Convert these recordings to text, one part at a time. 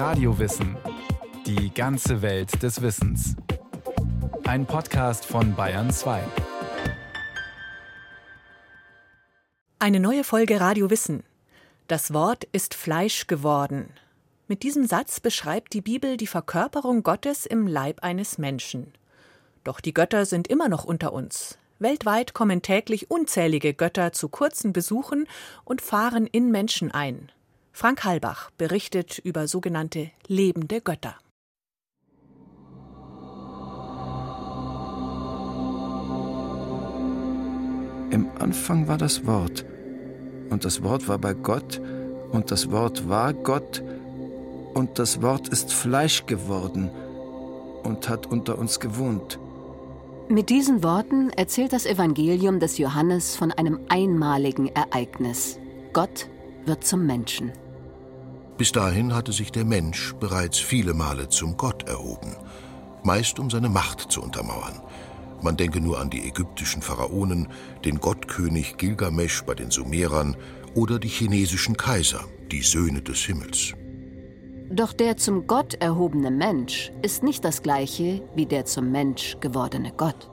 Radiowissen. Die ganze Welt des Wissens. Ein Podcast von Bayern 2. Eine neue Folge Radio Wissen. Das Wort ist Fleisch geworden. Mit diesem Satz beschreibt die Bibel die Verkörperung Gottes im Leib eines Menschen. Doch die Götter sind immer noch unter uns. Weltweit kommen täglich unzählige Götter zu kurzen Besuchen und fahren in Menschen ein. Frank Halbach berichtet über sogenannte lebende Götter. Im Anfang war das Wort, und das Wort war bei Gott, und das Wort war Gott, und das Wort ist Fleisch geworden und hat unter uns gewohnt. Mit diesen Worten erzählt das Evangelium des Johannes von einem einmaligen Ereignis. Gott wird zum Menschen. Bis dahin hatte sich der Mensch bereits viele Male zum Gott erhoben, meist um seine Macht zu untermauern. Man denke nur an die ägyptischen Pharaonen, den Gottkönig Gilgamesch bei den Sumerern oder die chinesischen Kaiser, die Söhne des Himmels. Doch der zum Gott erhobene Mensch ist nicht das gleiche wie der zum Mensch gewordene Gott.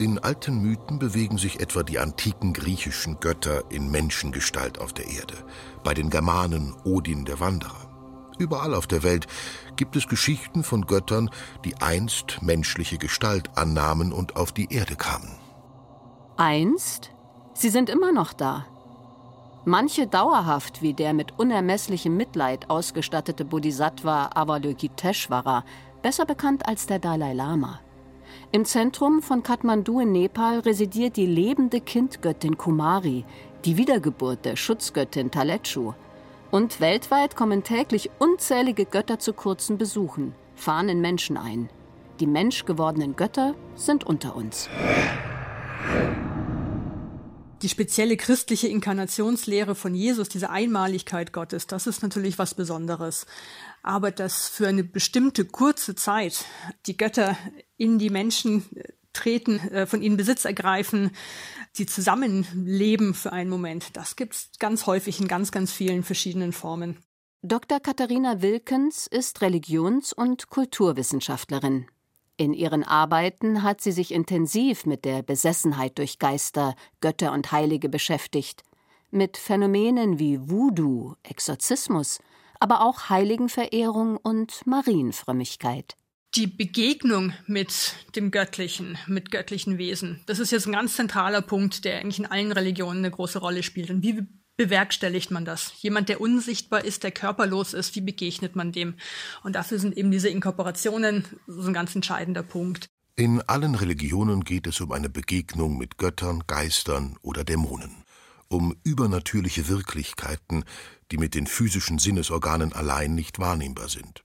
In alten Mythen bewegen sich etwa die antiken griechischen Götter in Menschengestalt auf der Erde, bei den Germanen Odin der Wanderer. Überall auf der Welt gibt es Geschichten von Göttern, die einst menschliche Gestalt annahmen und auf die Erde kamen. Einst? Sie sind immer noch da. Manche dauerhaft, wie der mit unermesslichem Mitleid ausgestattete Bodhisattva Avalokiteshvara, besser bekannt als der Dalai Lama. Im Zentrum von Kathmandu in Nepal residiert die lebende Kindgöttin Kumari, die Wiedergeburt der Schutzgöttin Talechu. Und weltweit kommen täglich unzählige Götter zu kurzen Besuchen, fahren in Menschen ein. Die menschgewordenen Götter sind unter uns. Die spezielle christliche Inkarnationslehre von Jesus, diese Einmaligkeit Gottes, das ist natürlich was Besonderes. Aber dass für eine bestimmte kurze Zeit die Götter in die Menschen äh, treten, äh, von ihnen Besitz ergreifen, die zusammenleben für einen Moment, das gibt es ganz häufig in ganz, ganz vielen verschiedenen Formen. Dr. Katharina Wilkens ist Religions- und Kulturwissenschaftlerin. In ihren Arbeiten hat sie sich intensiv mit der Besessenheit durch Geister, Götter und Heilige beschäftigt, mit Phänomenen wie Voodoo, Exorzismus, aber auch Heiligenverehrung und Marienfrömmigkeit. Die Begegnung mit dem Göttlichen, mit göttlichen Wesen, das ist jetzt ein ganz zentraler Punkt, der eigentlich in allen Religionen eine große Rolle spielt. Und wie bewerkstelligt man das? Jemand, der unsichtbar ist, der körperlos ist, wie begegnet man dem? Und dafür sind eben diese Inkorporationen so ein ganz entscheidender Punkt. In allen Religionen geht es um eine Begegnung mit Göttern, Geistern oder Dämonen, um übernatürliche Wirklichkeiten, die mit den physischen Sinnesorganen allein nicht wahrnehmbar sind.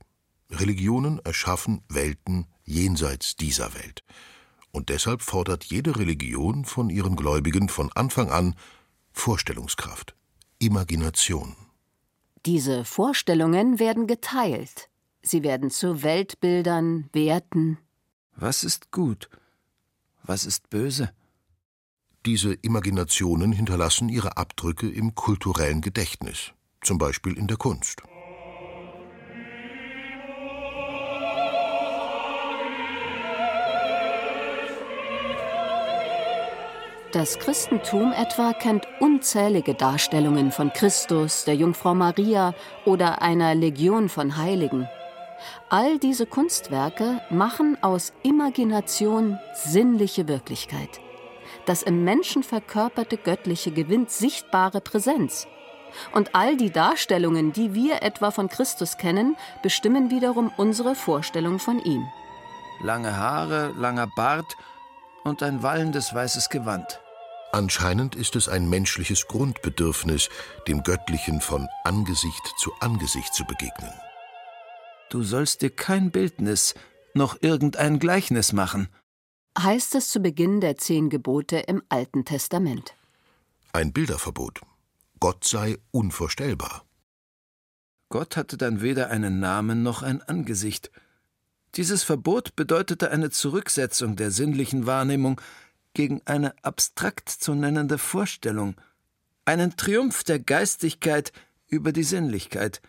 Religionen erschaffen Welten jenseits dieser Welt. Und deshalb fordert jede Religion von ihren Gläubigen von Anfang an Vorstellungskraft. Imagination. Diese Vorstellungen werden geteilt. Sie werden zu Weltbildern, Werten. Was ist gut? Was ist böse? Diese Imaginationen hinterlassen ihre Abdrücke im kulturellen Gedächtnis, zum Beispiel in der Kunst. Das Christentum etwa kennt unzählige Darstellungen von Christus, der Jungfrau Maria oder einer Legion von Heiligen. All diese Kunstwerke machen aus Imagination sinnliche Wirklichkeit. Das im Menschen verkörperte Göttliche gewinnt sichtbare Präsenz. Und all die Darstellungen, die wir etwa von Christus kennen, bestimmen wiederum unsere Vorstellung von ihm. Lange Haare, langer Bart und ein wallendes weißes Gewand. Anscheinend ist es ein menschliches Grundbedürfnis, dem Göttlichen von Angesicht zu Angesicht zu begegnen. Du sollst dir kein Bildnis noch irgendein Gleichnis machen, heißt es zu Beginn der zehn Gebote im Alten Testament. Ein Bilderverbot. Gott sei unvorstellbar. Gott hatte dann weder einen Namen noch ein Angesicht. Dieses Verbot bedeutete eine Zurücksetzung der sinnlichen Wahrnehmung gegen eine abstrakt zu nennende Vorstellung, einen Triumph der Geistigkeit über die Sinnlichkeit,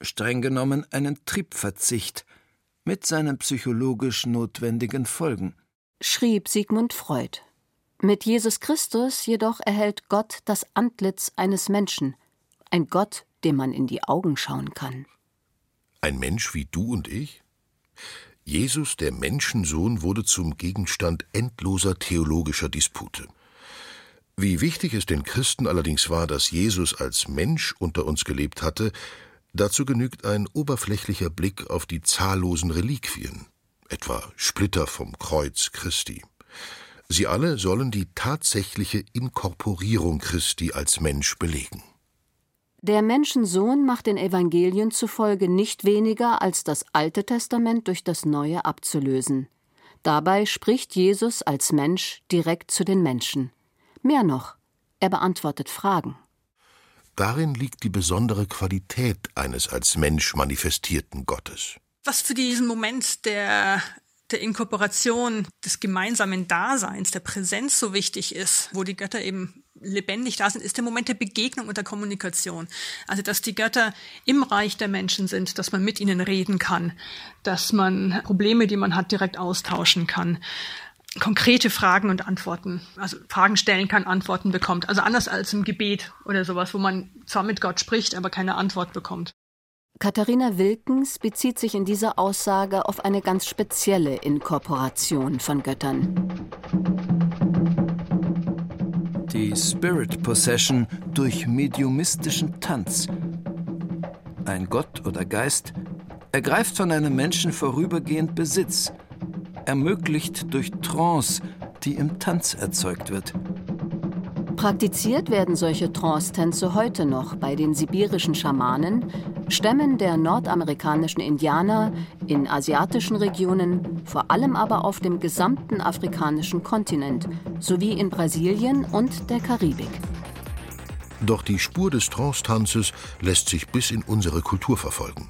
streng genommen einen Triebverzicht mit seinen psychologisch notwendigen Folgen. Schrieb Sigmund Freud. Mit Jesus Christus jedoch erhält Gott das Antlitz eines Menschen, ein Gott, dem man in die Augen schauen kann. Ein Mensch wie du und ich? Jesus, der Menschensohn, wurde zum Gegenstand endloser theologischer Dispute. Wie wichtig es den Christen allerdings war, dass Jesus als Mensch unter uns gelebt hatte, dazu genügt ein oberflächlicher Blick auf die zahllosen Reliquien, etwa Splitter vom Kreuz Christi. Sie alle sollen die tatsächliche Inkorporierung Christi als Mensch belegen. Der Menschensohn macht den Evangelien zufolge nicht weniger als das Alte Testament durch das Neue abzulösen. Dabei spricht Jesus als Mensch direkt zu den Menschen. Mehr noch, er beantwortet Fragen. Darin liegt die besondere Qualität eines als Mensch manifestierten Gottes. Was für diesen Moment der der Inkorporation, des gemeinsamen Daseins, der Präsenz so wichtig ist, wo die Götter eben lebendig da sind, ist der Moment der Begegnung und der Kommunikation. Also, dass die Götter im Reich der Menschen sind, dass man mit ihnen reden kann, dass man Probleme, die man hat, direkt austauschen kann konkrete Fragen und Antworten, also Fragen stellen kann, Antworten bekommt. Also anders als im Gebet oder sowas, wo man zwar mit Gott spricht, aber keine Antwort bekommt. Katharina Wilkens bezieht sich in dieser Aussage auf eine ganz spezielle Inkorporation von Göttern. Die Spirit Possession durch mediumistischen Tanz. Ein Gott oder Geist ergreift von einem Menschen vorübergehend Besitz, ermöglicht durch Trance, die im Tanz erzeugt wird. Praktiziert werden solche Trance-Tänze heute noch bei den sibirischen Schamanen, Stämmen der nordamerikanischen Indianer, in asiatischen Regionen, vor allem aber auf dem gesamten afrikanischen Kontinent sowie in Brasilien und der Karibik. Doch die Spur des Trance-Tanzes lässt sich bis in unsere Kultur verfolgen.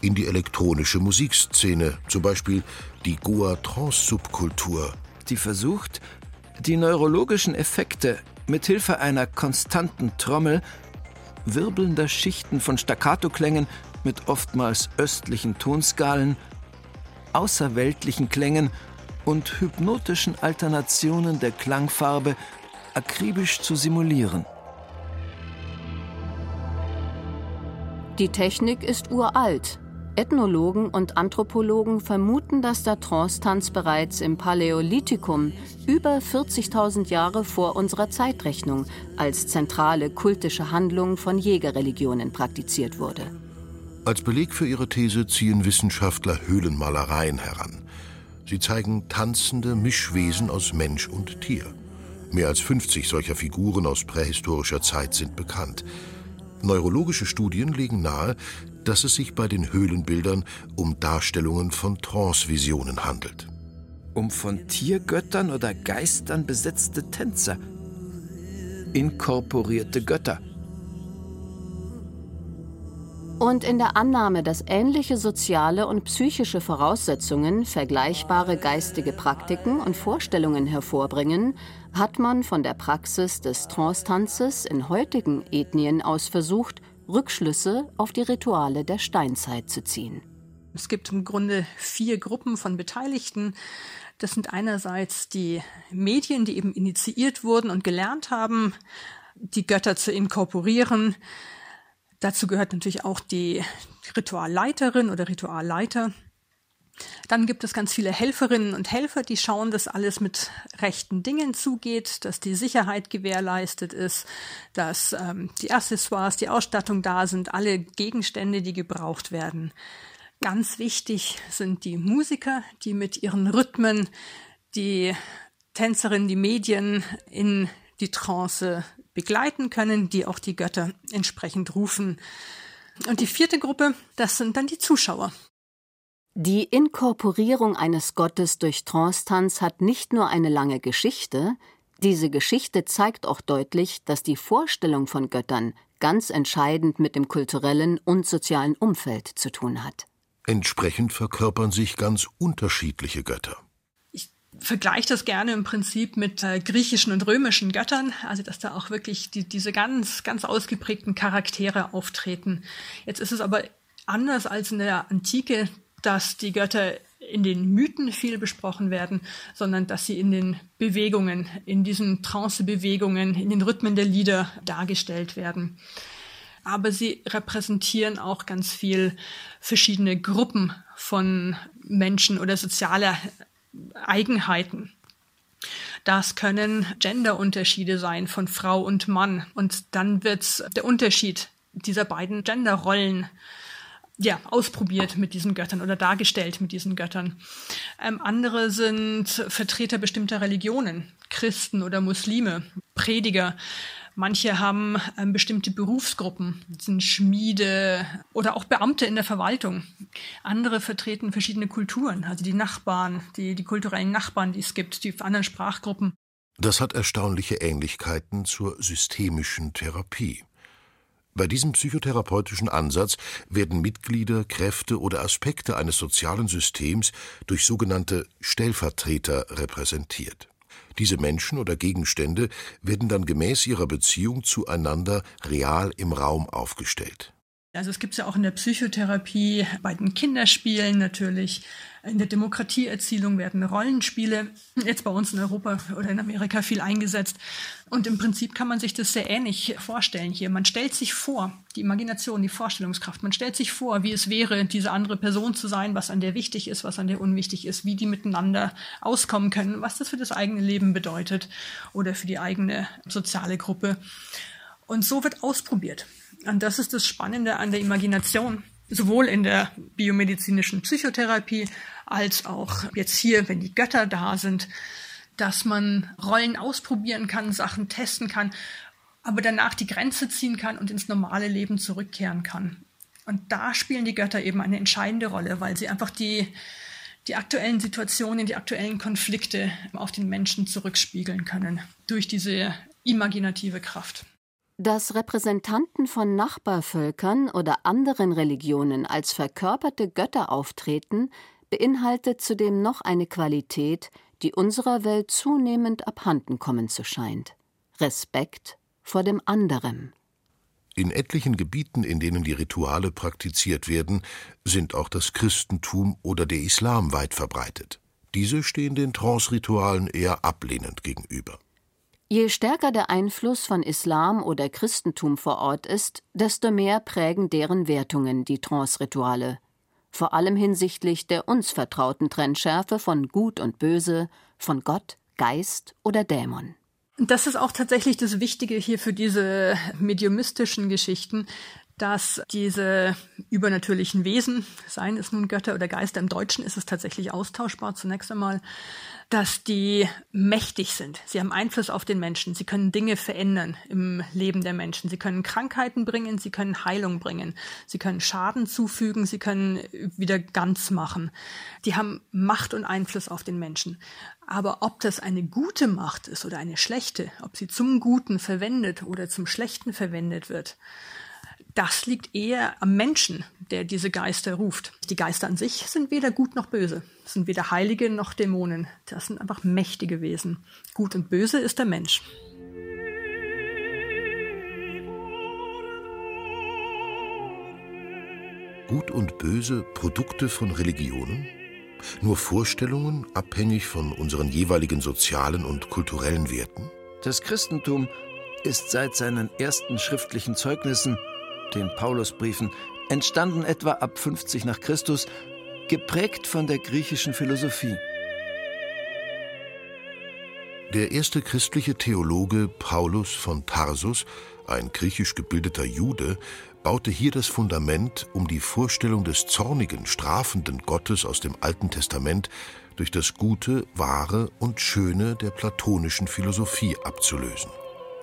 In die elektronische Musikszene, zum Beispiel die Goa-Trance-Subkultur. Die versucht, die neurologischen Effekte mithilfe einer konstanten Trommel, wirbelnder Schichten von Staccato-Klängen mit oftmals östlichen Tonskalen, außerweltlichen Klängen und hypnotischen Alternationen der Klangfarbe akribisch zu simulieren. Die Technik ist uralt, Ethnologen und Anthropologen vermuten, dass der Trance-Tanz bereits im Paläolithikum über 40.000 Jahre vor unserer Zeitrechnung als zentrale kultische Handlung von Jägerreligionen praktiziert wurde. Als Beleg für ihre These ziehen Wissenschaftler Höhlenmalereien heran. Sie zeigen tanzende Mischwesen aus Mensch und Tier. Mehr als 50 solcher Figuren aus prähistorischer Zeit sind bekannt. Neurologische Studien legen nahe, dass es sich bei den Höhlenbildern um Darstellungen von Trance-Visionen handelt. Um von Tiergöttern oder Geistern besetzte Tänzer. Inkorporierte Götter. Und in der Annahme, dass ähnliche soziale und psychische Voraussetzungen vergleichbare geistige Praktiken und Vorstellungen hervorbringen, hat man von der Praxis des Trance-Tanzes in heutigen Ethnien aus versucht, Rückschlüsse auf die Rituale der Steinzeit zu ziehen. Es gibt im Grunde vier Gruppen von Beteiligten. Das sind einerseits die Medien, die eben initiiert wurden und gelernt haben, die Götter zu inkorporieren. Dazu gehört natürlich auch die Ritualleiterin oder Ritualleiter. Dann gibt es ganz viele Helferinnen und Helfer, die schauen, dass alles mit rechten Dingen zugeht, dass die Sicherheit gewährleistet ist, dass ähm, die Accessoires, die Ausstattung da sind, alle Gegenstände, die gebraucht werden. Ganz wichtig sind die Musiker, die mit ihren Rhythmen die Tänzerinnen, die Medien in die Trance begleiten können, die auch die Götter entsprechend rufen. Und die vierte Gruppe, das sind dann die Zuschauer. Die Inkorporierung eines Gottes durch Trance-Tanz hat nicht nur eine lange Geschichte, diese Geschichte zeigt auch deutlich, dass die Vorstellung von Göttern ganz entscheidend mit dem kulturellen und sozialen Umfeld zu tun hat. Entsprechend verkörpern sich ganz unterschiedliche Götter. Ich vergleiche das gerne im Prinzip mit äh, griechischen und römischen Göttern, also dass da auch wirklich die, diese ganz, ganz ausgeprägten Charaktere auftreten. Jetzt ist es aber anders als in der Antike, dass die Götter in den Mythen viel besprochen werden, sondern dass sie in den Bewegungen, in diesen Trance-Bewegungen, in den Rhythmen der Lieder dargestellt werden. Aber sie repräsentieren auch ganz viel verschiedene Gruppen von Menschen oder soziale Eigenheiten. Das können Genderunterschiede sein von Frau und Mann. Und dann wird der Unterschied dieser beiden Genderrollen ja, ausprobiert mit diesen Göttern oder dargestellt mit diesen Göttern. Ähm, andere sind Vertreter bestimmter Religionen, Christen oder Muslime, Prediger. Manche haben ähm, bestimmte Berufsgruppen, sind Schmiede oder auch Beamte in der Verwaltung. Andere vertreten verschiedene Kulturen, also die Nachbarn, die, die kulturellen Nachbarn, die es gibt, die anderen Sprachgruppen. Das hat erstaunliche Ähnlichkeiten zur systemischen Therapie. Bei diesem psychotherapeutischen Ansatz werden Mitglieder, Kräfte oder Aspekte eines sozialen Systems durch sogenannte Stellvertreter repräsentiert. Diese Menschen oder Gegenstände werden dann gemäß ihrer Beziehung zueinander real im Raum aufgestellt. Also es gibt es ja auch in der Psychotherapie, bei den Kinderspielen natürlich, in der Demokratieerzielung werden Rollenspiele jetzt bei uns in Europa oder in Amerika viel eingesetzt. Und im Prinzip kann man sich das sehr ähnlich vorstellen hier. Man stellt sich vor, die Imagination, die Vorstellungskraft, man stellt sich vor, wie es wäre, diese andere Person zu sein, was an der wichtig ist, was an der unwichtig ist, wie die miteinander auskommen können, was das für das eigene Leben bedeutet oder für die eigene soziale Gruppe. Und so wird ausprobiert. Und das ist das Spannende an der Imagination sowohl in der biomedizinischen Psychotherapie als auch jetzt hier, wenn die Götter da sind, dass man Rollen ausprobieren kann, Sachen testen kann, aber danach die Grenze ziehen kann und ins normale Leben zurückkehren kann. Und da spielen die Götter eben eine entscheidende Rolle, weil sie einfach die, die aktuellen Situationen, die aktuellen Konflikte auf den Menschen zurückspiegeln können durch diese imaginative Kraft. Dass Repräsentanten von Nachbarvölkern oder anderen Religionen als verkörperte Götter auftreten, beinhaltet zudem noch eine Qualität, die unserer Welt zunehmend abhanden kommen zu scheint Respekt vor dem anderen. In etlichen Gebieten, in denen die Rituale praktiziert werden, sind auch das Christentum oder der Islam weit verbreitet. Diese stehen den Trance-Ritualen eher ablehnend gegenüber. Je stärker der Einfluss von Islam oder Christentum vor Ort ist, desto mehr prägen deren Wertungen die Trance-Rituale, vor allem hinsichtlich der uns vertrauten Trennschärfe von Gut und Böse, von Gott, Geist oder Dämon. Das ist auch tatsächlich das Wichtige hier für diese mediumistischen Geschichten, dass diese übernatürlichen Wesen, seien es nun Götter oder Geister, im Deutschen ist es tatsächlich austauschbar zunächst einmal, dass die mächtig sind. Sie haben Einfluss auf den Menschen. Sie können Dinge verändern im Leben der Menschen. Sie können Krankheiten bringen, sie können Heilung bringen. Sie können Schaden zufügen, sie können wieder ganz machen. Die haben Macht und Einfluss auf den Menschen. Aber ob das eine gute Macht ist oder eine schlechte, ob sie zum Guten verwendet oder zum Schlechten verwendet wird, das liegt eher am Menschen, der diese Geister ruft. Die Geister an sich sind weder gut noch böse, sind weder Heilige noch Dämonen. Das sind einfach mächtige Wesen. Gut und böse ist der Mensch. Gut und böse Produkte von Religionen? Nur Vorstellungen, abhängig von unseren jeweiligen sozialen und kulturellen Werten? Das Christentum ist seit seinen ersten schriftlichen Zeugnissen den Paulusbriefen, entstanden etwa ab 50 nach Christus, geprägt von der griechischen Philosophie. Der erste christliche Theologe Paulus von Tarsus, ein griechisch gebildeter Jude, baute hier das Fundament, um die Vorstellung des zornigen, strafenden Gottes aus dem Alten Testament durch das Gute, Wahre und Schöne der platonischen Philosophie abzulösen.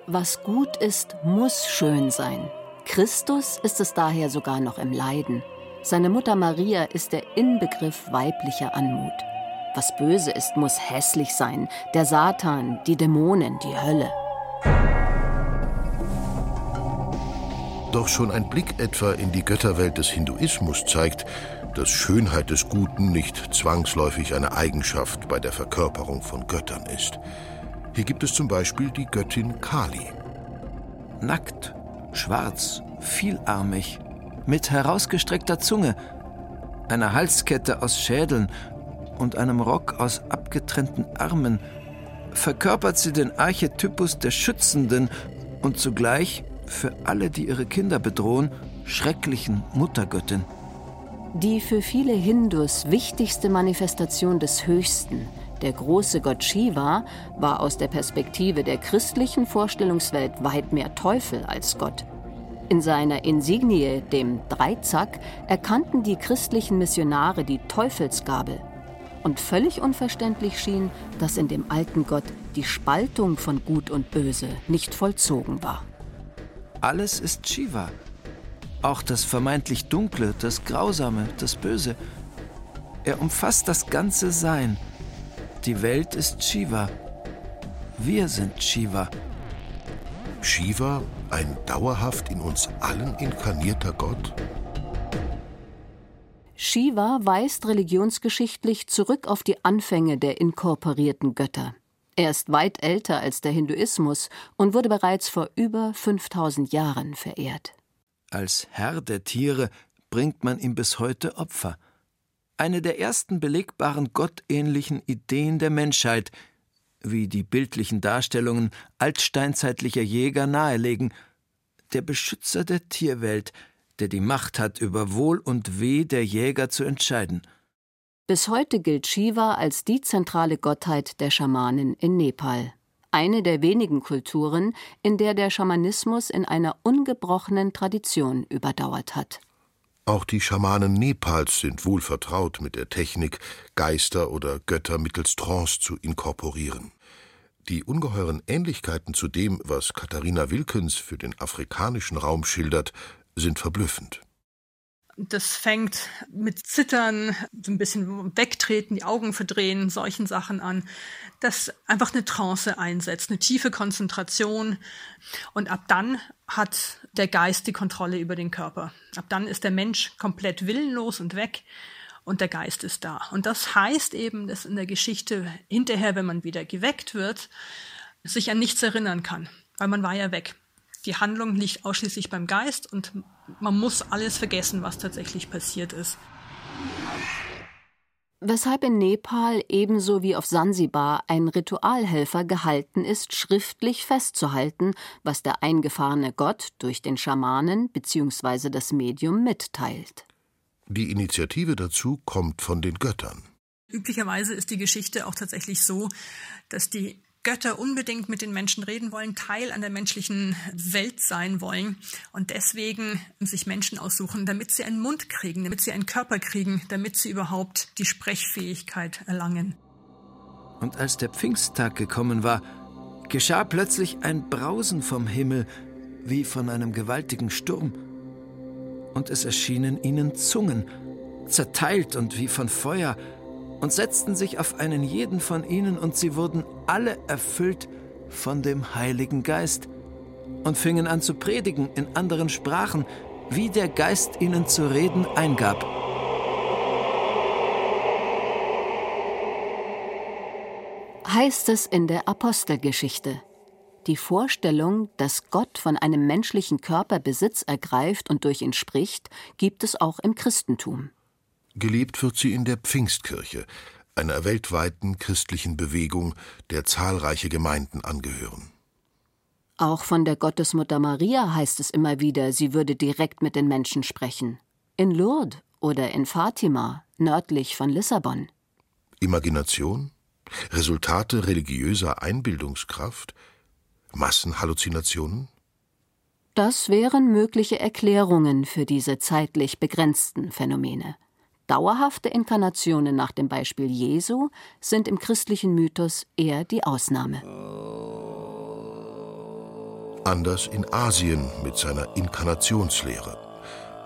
Was gut ist, muss schön sein. Christus ist es daher sogar noch im Leiden. Seine Mutter Maria ist der Inbegriff weiblicher Anmut. Was böse ist, muss hässlich sein. Der Satan, die Dämonen, die Hölle. Doch schon ein Blick etwa in die Götterwelt des Hinduismus zeigt, dass Schönheit des Guten nicht zwangsläufig eine Eigenschaft bei der Verkörperung von Göttern ist. Hier gibt es zum Beispiel die Göttin Kali. Nackt schwarz, vielarmig, mit herausgestreckter Zunge, einer Halskette aus Schädeln und einem Rock aus abgetrennten Armen verkörpert sie den Archetypus der Schützenden und zugleich, für alle, die ihre Kinder bedrohen, schrecklichen Muttergöttin. Die für viele Hindus wichtigste Manifestation des Höchsten, der große Gott Shiva, war aus der Perspektive der christlichen Vorstellungswelt weit mehr Teufel als Gott. In seiner Insignie, dem Dreizack, erkannten die christlichen Missionare die Teufelsgabel. Und völlig unverständlich schien, dass in dem alten Gott die Spaltung von Gut und Böse nicht vollzogen war. Alles ist Shiva. Auch das vermeintlich Dunkle, das Grausame, das Böse. Er umfasst das ganze Sein. Die Welt ist Shiva. Wir sind Shiva. Shiva, ein dauerhaft in uns allen inkarnierter Gott? Shiva weist religionsgeschichtlich zurück auf die Anfänge der inkorporierten Götter. Er ist weit älter als der Hinduismus und wurde bereits vor über 5000 Jahren verehrt. Als Herr der Tiere bringt man ihm bis heute Opfer. Eine der ersten belegbaren gottähnlichen Ideen der Menschheit, wie die bildlichen Darstellungen altsteinzeitlicher Jäger nahelegen, der Beschützer der Tierwelt, der die Macht hat, über Wohl und Weh der Jäger zu entscheiden. Bis heute gilt Shiva als die zentrale Gottheit der Schamanen in Nepal. Eine der wenigen Kulturen, in der der Schamanismus in einer ungebrochenen Tradition überdauert hat. Auch die Schamanen Nepals sind wohl vertraut mit der Technik, Geister oder Götter mittels Trance zu inkorporieren. Die ungeheuren Ähnlichkeiten zu dem, was Katharina Wilkens für den afrikanischen Raum schildert, sind verblüffend. Das fängt mit Zittern, so ein bisschen wegtreten, die Augen verdrehen, solchen Sachen an, das einfach eine Trance einsetzt, eine tiefe Konzentration. Und ab dann hat der Geist die Kontrolle über den Körper. Ab dann ist der Mensch komplett willenlos und weg und der Geist ist da. Und das heißt eben, dass in der Geschichte hinterher, wenn man wieder geweckt wird, sich an nichts erinnern kann, weil man war ja weg. Die Handlung liegt ausschließlich beim Geist und man muss alles vergessen, was tatsächlich passiert ist. Weshalb in Nepal ebenso wie auf Sansibar ein Ritualhelfer gehalten ist, schriftlich festzuhalten, was der eingefahrene Gott durch den Schamanen bzw. das Medium mitteilt. Die Initiative dazu kommt von den Göttern. Üblicherweise ist die Geschichte auch tatsächlich so, dass die Götter unbedingt mit den Menschen reden wollen, Teil an der menschlichen Welt sein wollen und deswegen sich Menschen aussuchen, damit sie einen Mund kriegen, damit sie einen Körper kriegen, damit sie überhaupt die Sprechfähigkeit erlangen. Und als der Pfingsttag gekommen war, geschah plötzlich ein Brausen vom Himmel, wie von einem gewaltigen Sturm. Und es erschienen ihnen Zungen, zerteilt und wie von Feuer, und setzten sich auf einen jeden von ihnen, und sie wurden alle erfüllt von dem Heiligen Geist und fingen an zu predigen in anderen Sprachen, wie der Geist ihnen zu reden eingab. Heißt es in der Apostelgeschichte. Die Vorstellung, dass Gott von einem menschlichen Körper Besitz ergreift und durch ihn spricht, gibt es auch im Christentum. Gelebt wird sie in der Pfingstkirche, einer weltweiten christlichen Bewegung, der zahlreiche Gemeinden angehören. Auch von der Gottesmutter Maria heißt es immer wieder, sie würde direkt mit den Menschen sprechen. In Lourdes oder in Fatima, nördlich von Lissabon. Imagination? Resultate religiöser Einbildungskraft? Massenhalluzinationen? Das wären mögliche Erklärungen für diese zeitlich begrenzten Phänomene. Dauerhafte Inkarnationen nach dem Beispiel Jesu sind im christlichen Mythos eher die Ausnahme. Anders in Asien mit seiner Inkarnationslehre.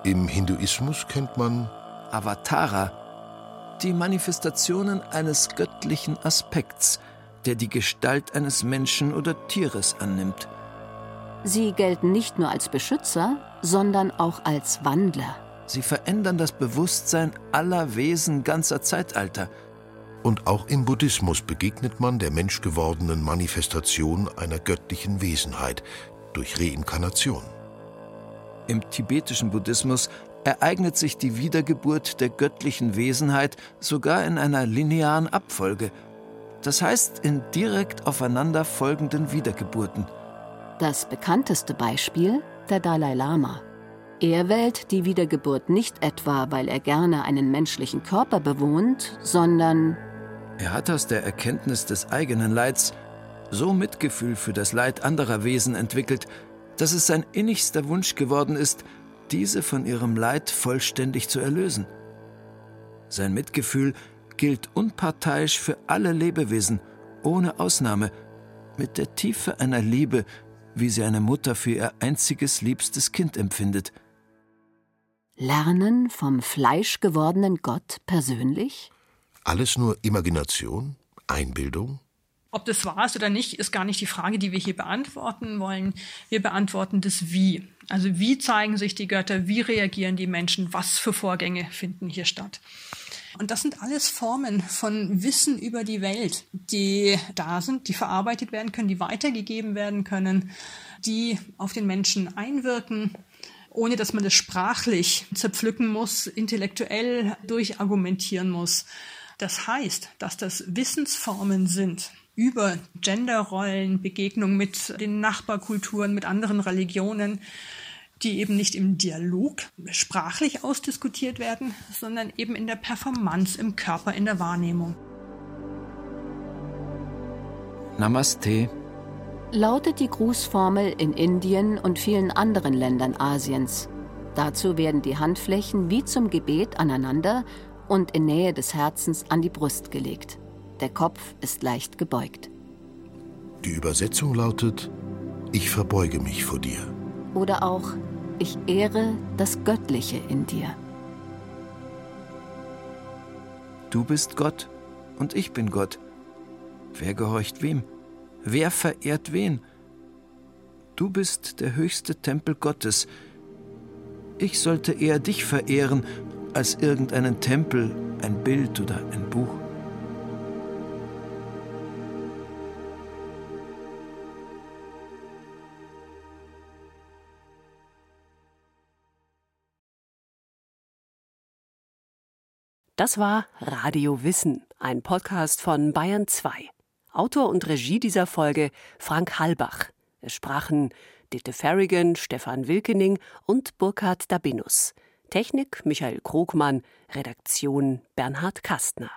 Im Hinduismus kennt man Avatara, die Manifestationen eines göttlichen Aspekts, der die Gestalt eines Menschen oder Tieres annimmt. Sie gelten nicht nur als Beschützer, sondern auch als Wandler. Sie verändern das Bewusstsein aller Wesen ganzer Zeitalter. Und auch im Buddhismus begegnet man der menschgewordenen Manifestation einer göttlichen Wesenheit durch Reinkarnation. Im tibetischen Buddhismus ereignet sich die Wiedergeburt der göttlichen Wesenheit sogar in einer linearen Abfolge, das heißt in direkt aufeinander folgenden Wiedergeburten. Das bekannteste Beispiel der Dalai Lama. Er wählt die Wiedergeburt nicht etwa, weil er gerne einen menschlichen Körper bewohnt, sondern er hat aus der Erkenntnis des eigenen Leids so Mitgefühl für das Leid anderer Wesen entwickelt, dass es sein innigster Wunsch geworden ist, diese von ihrem Leid vollständig zu erlösen. Sein Mitgefühl gilt unparteiisch für alle Lebewesen, ohne Ausnahme, mit der Tiefe einer Liebe, wie sie eine Mutter für ihr einziges liebstes Kind empfindet. Lernen vom fleischgewordenen Gott persönlich? Alles nur Imagination? Einbildung? Ob das wahr ist oder nicht, ist gar nicht die Frage, die wir hier beantworten wollen. Wir beantworten das Wie. Also wie zeigen sich die Götter, wie reagieren die Menschen, was für Vorgänge finden hier statt. Und das sind alles Formen von Wissen über die Welt, die da sind, die verarbeitet werden können, die weitergegeben werden können, die auf den Menschen einwirken, ohne dass man das sprachlich zerpflücken muss, intellektuell durchargumentieren muss. Das heißt, dass das Wissensformen sind, über Genderrollen, Begegnungen mit den Nachbarkulturen, mit anderen Religionen, die eben nicht im Dialog sprachlich ausdiskutiert werden, sondern eben in der Performance, im Körper, in der Wahrnehmung. Namaste lautet die Grußformel in Indien und vielen anderen Ländern Asiens. Dazu werden die Handflächen wie zum Gebet aneinander und in Nähe des Herzens an die Brust gelegt. Der Kopf ist leicht gebeugt. Die Übersetzung lautet, ich verbeuge mich vor dir. Oder auch, ich ehre das Göttliche in dir. Du bist Gott und ich bin Gott. Wer gehorcht wem? Wer verehrt wen? Du bist der höchste Tempel Gottes. Ich sollte eher dich verehren als irgendeinen Tempel, ein Bild oder ein Buch. Das war Radio Wissen, ein Podcast von Bayern 2. Autor und Regie dieser Folge Frank Halbach. Es sprachen Ditte Farrigan, Stefan Wilkening und Burkhard Dabinus. Technik Michael Krogmann, Redaktion Bernhard Kastner.